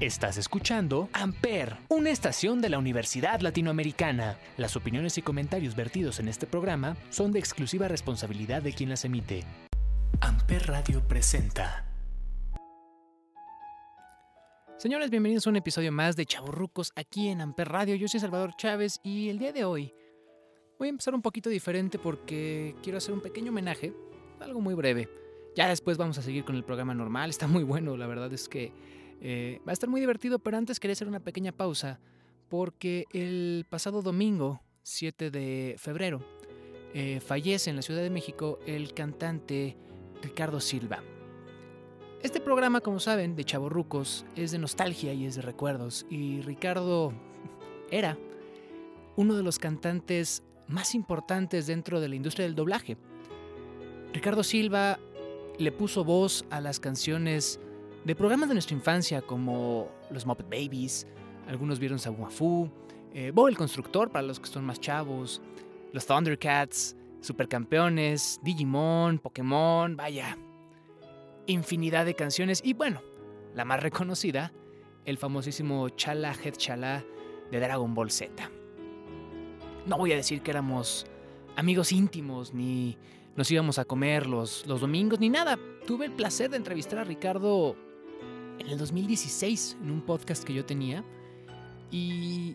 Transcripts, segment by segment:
Estás escuchando Amper, una estación de la Universidad Latinoamericana. Las opiniones y comentarios vertidos en este programa son de exclusiva responsabilidad de quien las emite. Amper Radio presenta. Señores, bienvenidos a un episodio más de Chaburrucos aquí en Amper Radio. Yo soy Salvador Chávez y el día de hoy voy a empezar un poquito diferente porque quiero hacer un pequeño homenaje, algo muy breve. Ya después vamos a seguir con el programa normal, está muy bueno, la verdad es que eh, va a estar muy divertido, pero antes quería hacer una pequeña pausa porque el pasado domingo, 7 de febrero, eh, fallece en la Ciudad de México el cantante Ricardo Silva. Este programa, como saben, de Chavorrucos, es de nostalgia y es de recuerdos. Y Ricardo era uno de los cantantes más importantes dentro de la industria del doblaje. Ricardo Silva le puso voz a las canciones de programas de nuestra infancia como los Muppet Babies, algunos vieron Sabuafu, eh, Bob el Constructor para los que son más chavos, los Thundercats, Supercampeones, Digimon, Pokémon, vaya, infinidad de canciones y bueno, la más reconocida, el famosísimo Chala Head Chala de Dragon Ball Z. No voy a decir que éramos amigos íntimos ni nos íbamos a comer los, los domingos ni nada. Tuve el placer de entrevistar a Ricardo en el 2016 en un podcast que yo tenía. Y,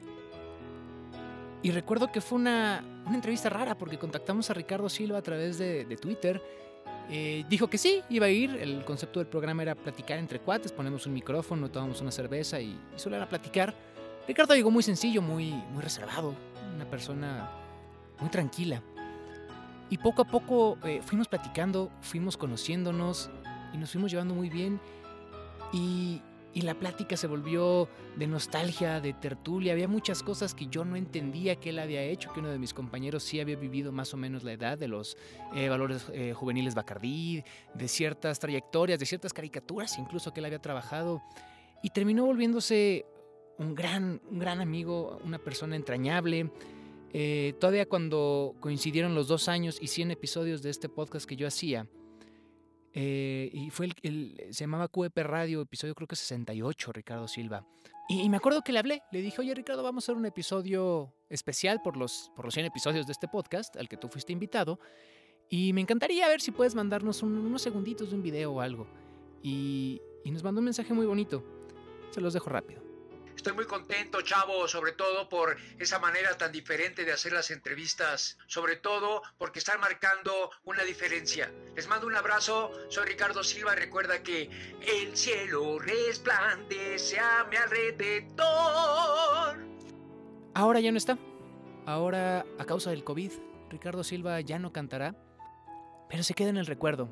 y recuerdo que fue una, una, entrevista rara porque contactamos a Ricardo Silva a través de, de Twitter. Eh, dijo que sí, iba a ir. El concepto del programa era platicar entre cuates, ponemos un micrófono, tomamos una cerveza y, y solo era platicar. Ricardo llegó muy sencillo, muy, muy reservado, una persona muy tranquila. Y poco a poco eh, fuimos platicando, fuimos conociéndonos y nos fuimos llevando muy bien. Y, la plática se volvió de nostalgia, de tertulia. Había muchas cosas que yo no entendía que él había hecho, que uno de mis compañeros sí había vivido más o menos la edad de los eh, valores eh, juveniles Bacardí, de ciertas trayectorias, de ciertas caricaturas incluso que él había trabajado. Y terminó volviéndose un gran, un gran amigo, una persona entrañable. Eh, todavía cuando coincidieron los dos años y 100 episodios de este podcast que yo hacía, eh, y fue el, se llamaba QEP Radio, episodio creo que 68, Ricardo Silva. Y, me acuerdo que le hablé, le dije, oye Ricardo, vamos a hacer un episodio especial por los, por los 100 episodios de este podcast, al que tú fuiste invitado, y me encantaría ver si puedes mandarnos un, unos segunditos de un video o algo. Y, y nos mandó un mensaje muy bonito, se los dejo rápido. Estoy muy contento, chavo, sobre todo por esa manera tan diferente de hacer las entrevistas, sobre todo porque están marcando una diferencia. Les mando un abrazo, soy Ricardo Silva, recuerda que el cielo resplandece a mi alrededor. Ahora ya no está. Ahora, a causa del COVID, Ricardo Silva ya no cantará, pero se queda en el recuerdo,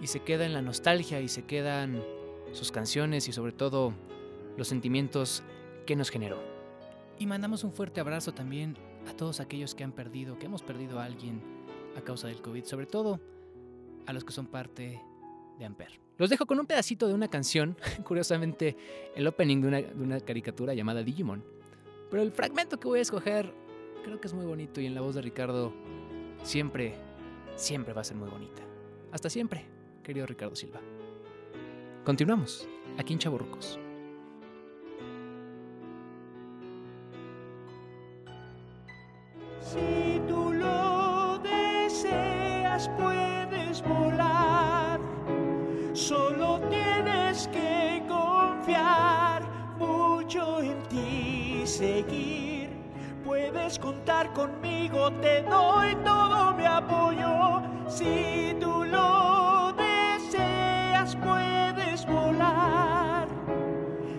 y se queda en la nostalgia, y se quedan sus canciones y sobre todo los sentimientos que nos generó. Y mandamos un fuerte abrazo también a todos aquellos que han perdido, que hemos perdido a alguien a causa del COVID, sobre todo a los que son parte de Amper. Los dejo con un pedacito de una canción, curiosamente el opening de una, de una caricatura llamada Digimon. Pero el fragmento que voy a escoger creo que es muy bonito y en la voz de Ricardo siempre, siempre va a ser muy bonita. Hasta siempre, querido Ricardo Silva. Continuamos, aquí en Chaburrucos. Seguir. Puedes contar conmigo, te doy todo mi apoyo. Si tú lo deseas, puedes volar.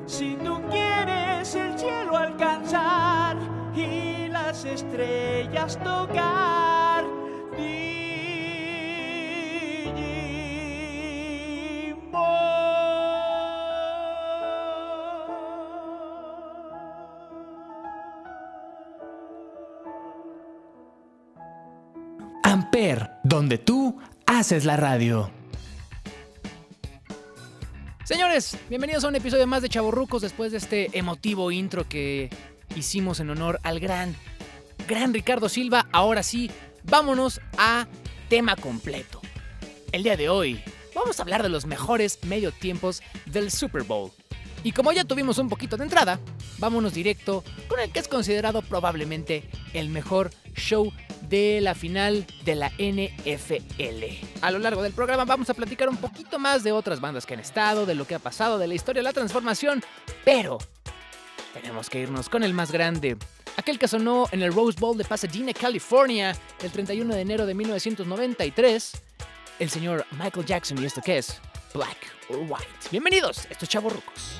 Si tú quieres el cielo alcanzar y las estrellas tocar. Donde tú haces la radio. Señores, bienvenidos a un episodio más de Chavorrucos después de este emotivo intro que hicimos en honor al gran, gran Ricardo Silva. Ahora sí, vámonos a tema completo. El día de hoy vamos a hablar de los mejores medio tiempos del Super Bowl. Y como ya tuvimos un poquito de entrada, vámonos directo con el que es considerado probablemente el mejor show de la final de la NFL. A lo largo del programa vamos a platicar un poquito más de otras bandas que han estado, de lo que ha pasado, de la historia de la transformación, pero tenemos que irnos con el más grande. Aquel que sonó en el Rose Bowl de Pasadena, California, el 31 de enero de 1993, el señor Michael Jackson y esto que es Black or White. Bienvenidos, estos chavos rucos.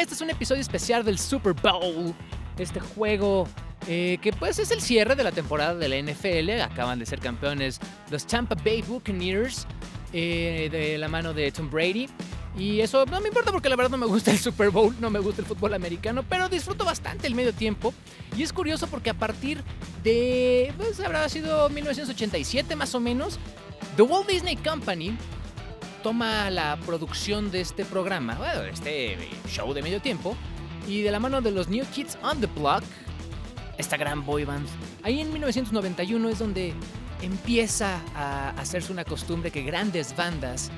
este es un episodio especial del Super Bowl. Este juego eh, que pues es el cierre de la temporada de la NFL. Acaban de ser campeones los Tampa Bay Buccaneers eh, de la mano de Tom Brady. Y eso no me importa porque la verdad no me gusta el Super Bowl, no me gusta el fútbol americano, pero disfruto bastante el medio tiempo. Y es curioso porque a partir de, pues habrá sido 1987 más o menos, The Walt Disney Company toma la producción de este programa, bueno, este show de medio tiempo, y de la mano de los New Kids on the Block, esta gran boy band, ahí en 1991 es donde empieza a hacerse una costumbre que grandes bandas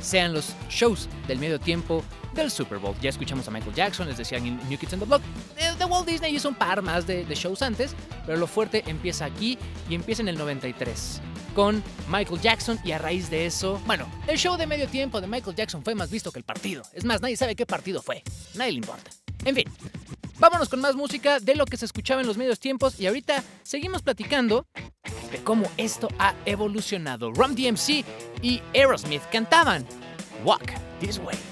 sean los shows del medio tiempo del Super Bowl. Ya escuchamos a Michael Jackson, les decían en New Kids on the Block. The Walt Disney hizo un par más de shows antes, pero lo fuerte empieza aquí y empieza en el 93 con Michael Jackson y a raíz de eso, bueno, el show de medio tiempo de Michael Jackson fue más visto que el partido. Es más, nadie sabe qué partido fue. Nadie le importa. En fin, vámonos con más música de lo que se escuchaba en los medios tiempos y ahorita seguimos platicando de cómo esto ha evolucionado. Rum DMC y Aerosmith cantaban Walk This Way.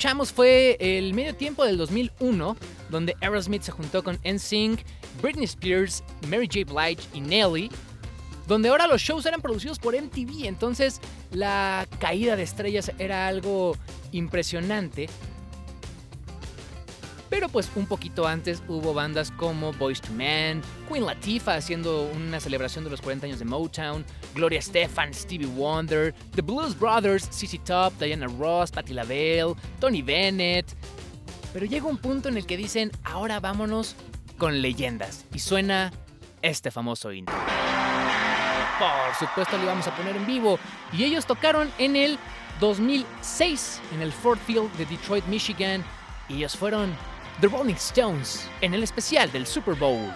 escuchamos fue el medio tiempo del 2001, donde Aerosmith se juntó con NSYNC, Britney Spears, Mary J. Blige y Nelly, donde ahora los shows eran producidos por MTV, entonces la caída de estrellas era algo impresionante. Pero pues un poquito antes hubo bandas como Boys to Men, Queen Latifah haciendo una celebración de los 40 años de Motown, Gloria Estefan, Stevie Wonder, The Blues Brothers, CC Top, Diana Ross, Patti LaBelle, Tony Bennett. Pero llega un punto en el que dicen, ahora vámonos con leyendas. Y suena este famoso intro. Por supuesto lo íbamos a poner en vivo. Y ellos tocaron en el 2006 en el Ford Field de Detroit, Michigan. Y ellos fueron The Rolling Stones en el especial del Super Bowl.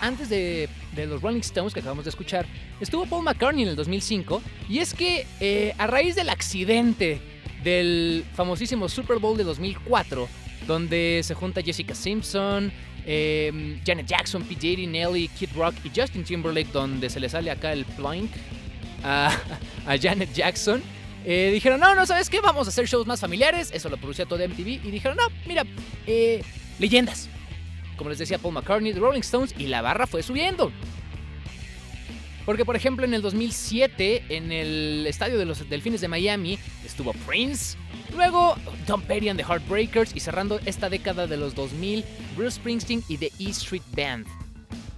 Antes de, los Rolling Stones que acabamos de escuchar, estuvo Paul McCartney en el 2005. Y es que eh, a raíz del accidente del famosísimo Super Bowl de 2004, donde se junta Jessica Simpson, eh, Janet Jackson, P. Nelly, Kid Rock y Justin Timberlake, donde se le sale acá el plank a, a Janet Jackson. eh, dijeron, no, no, ¿sabes qué? Vamos a hacer shows más familiares. Eso lo producía todo MTV. Y dijeron, no, mira, eh, leyendas como les decía Paul McCartney, The Rolling Stones, y la barra fue subiendo. Porque, por ejemplo, en el 2007, en el estadio de los Delfines de Miami, estuvo Prince. Luego, Tom Petty and the Heartbreakers. Y cerrando esta década de los 2000, Bruce Springsteen y The E Street Band.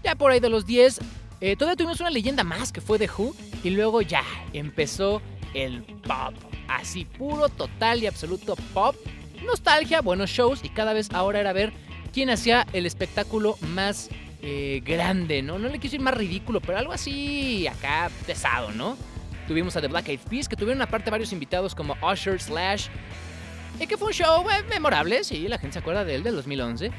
Ya por ahí de los 10, eh, todavía tuvimos una leyenda más que fue The Who. Y luego ya empezó el pop. Así, puro, total y absoluto pop. Nostalgia, buenos shows. Y cada vez ahora era ver quién hacía el espectáculo más eh, grande, ¿no? No le quiso ir más ridículo, pero algo así acá pesado, ¿no? Tuvimos a The Black Eyed Peas, que tuvieron aparte varios invitados como Usher, Slash, y que fue un show eh, memorable, sí, la gente se acuerda de él del 2011.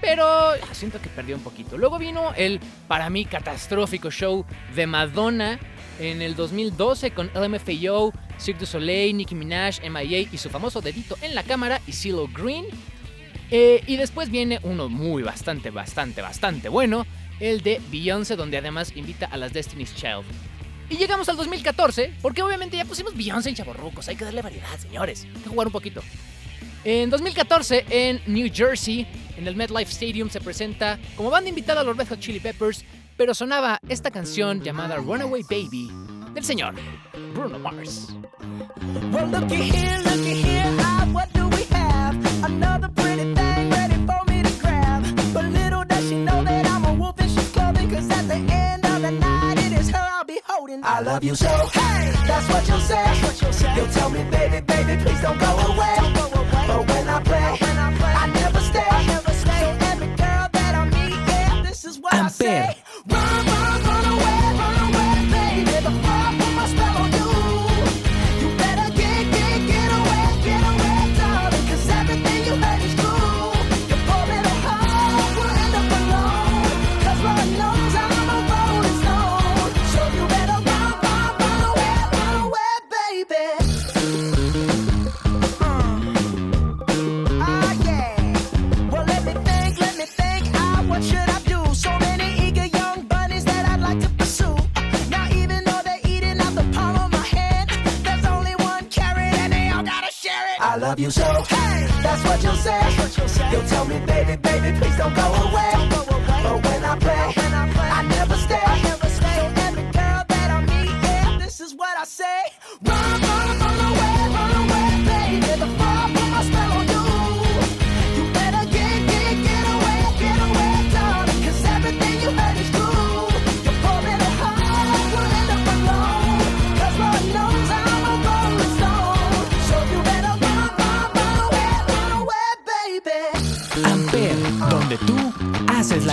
Pero ah, siento que perdió un poquito. Luego vino el, para mí, catastrófico show de Madonna en el 2012 con LMFAO, Cirque du Soleil, Nicki Minaj, MIA y su famoso dedito en la cámara y CeeLo Green. Eh, y después viene uno muy bastante, bastante, bastante bueno, el de Beyoncé, donde además invita a las Destiny's Child. Y llegamos al 2014, porque obviamente ya pusimos Beyoncé en Chaborrucos, hay que darle variedad, señores, hay que jugar un poquito. En 2014, en New Jersey, en el MetLife Stadium, se presenta como banda invitada a los Red Hot Chili Peppers, pero sonaba esta canción llamada Runaway Baby del señor Bruno Mars. Well, looky here, looky here, ah, what do we have? Another love you so, hey, that's what you'll say. You'll tell me, baby, baby, please don't go away. But when I play,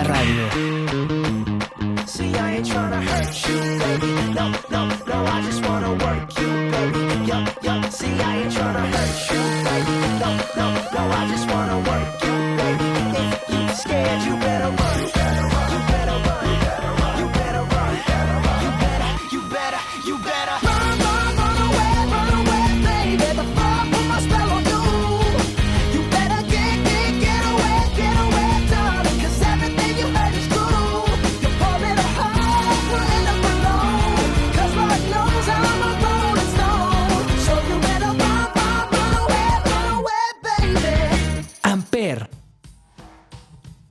Radio.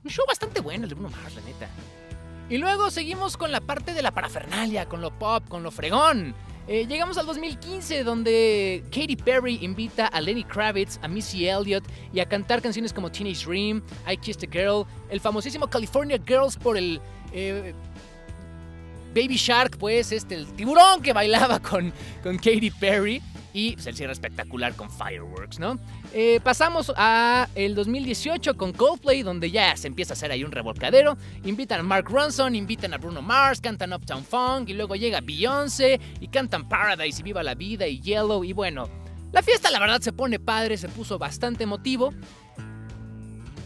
Un show bastante bueno el de Bruno Mars, la neta. Y luego seguimos con la parte de la parafernalia, con lo pop, con lo fregón. Eh, llegamos al 2015, donde Katy Perry invita a Lenny Kravitz, a Missy Elliott y a cantar canciones como Teenage Dream, I Kissed a Girl, el famosísimo California Girls por el eh, Baby Shark, pues, este, el tiburón que bailaba con, con Katy Perry. Y pues, el cierre espectacular con Fireworks, ¿no? Eh, pasamos a el 2018 con Coldplay, donde ya se empieza a hacer ahí un revolcadero. Invitan a Mark Ronson, invitan a Bruno Mars, cantan Uptown Funk, y luego llega Beyoncé, y cantan Paradise y Viva la Vida y Yellow, y bueno, la fiesta la verdad se pone padre, se puso bastante emotivo.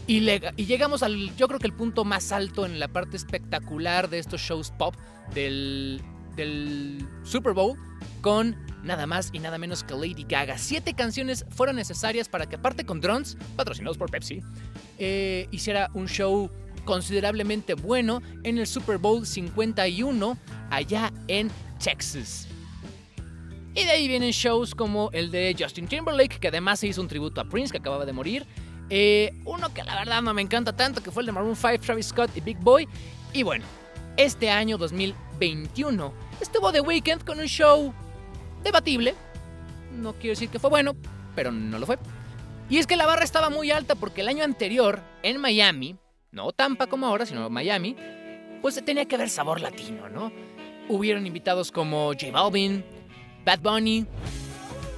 Y, le- y llegamos al, yo creo que el punto más alto en la parte espectacular de estos shows pop del, del Super Bowl con nada más y nada menos que Lady Gaga. Siete canciones fueron necesarias para que, aparte con drones, patrocinados por Pepsi, eh, hiciera un show considerablemente bueno en el Super Bowl 51 allá en Texas. Y de ahí vienen shows como el de Justin Timberlake, que además se hizo un tributo a Prince, que acababa de morir. Eh, uno que la verdad no me encanta tanto, que fue el de Maroon 5, Travis Scott y Big Boy. Y bueno, este año 2021 estuvo The Weeknd con un show debatible. No quiero decir que fue bueno, pero no lo fue. Y es que la barra estaba muy alta porque el año anterior, en Miami, no Tampa como ahora, sino Miami, pues tenía que haber sabor latino, ¿no? Hubieron invitados como J Balvin, Bad Bunny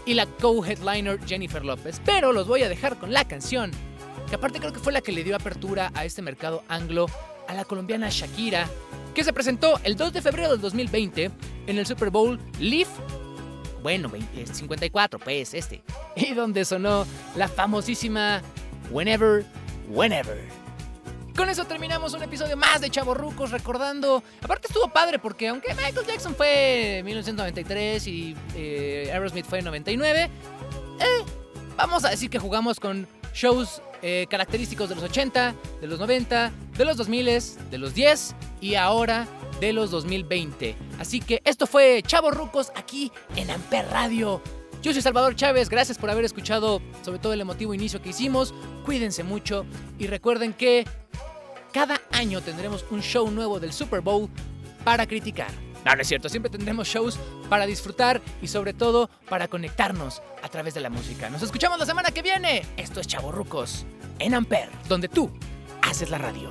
y la co-headliner Jennifer López. Pero los voy a dejar con la canción, que aparte creo que fue la que le dio apertura a este mercado anglo a la colombiana Shakira, que se presentó el 2 de febrero del 2020 en el Super Bowl Leaf bueno, 20, eh, 54, pues este. Y donde sonó la famosísima Whenever, Whenever. Con eso terminamos un episodio más de Chavorrucos recordando. Aparte estuvo padre porque aunque Michael Jackson fue en 1993 y eh, Aerosmith fue en 99, eh, vamos a decir que jugamos con shows eh, característicos de los 80, de los 90, de los 2000, de los 10 y ahora de los 2020. Así que esto fue Chavos Rucos aquí en Amper Radio. Yo soy Salvador Chávez, gracias por haber escuchado sobre todo el emotivo inicio que hicimos. Cuídense mucho y recuerden que cada año tendremos un show nuevo del Super Bowl para criticar. No, no es cierto, siempre tendremos shows para disfrutar y sobre todo para conectarnos a través de la música. Nos escuchamos la semana que viene. Esto es Chavos Rucos en Amper, donde tú haces la radio.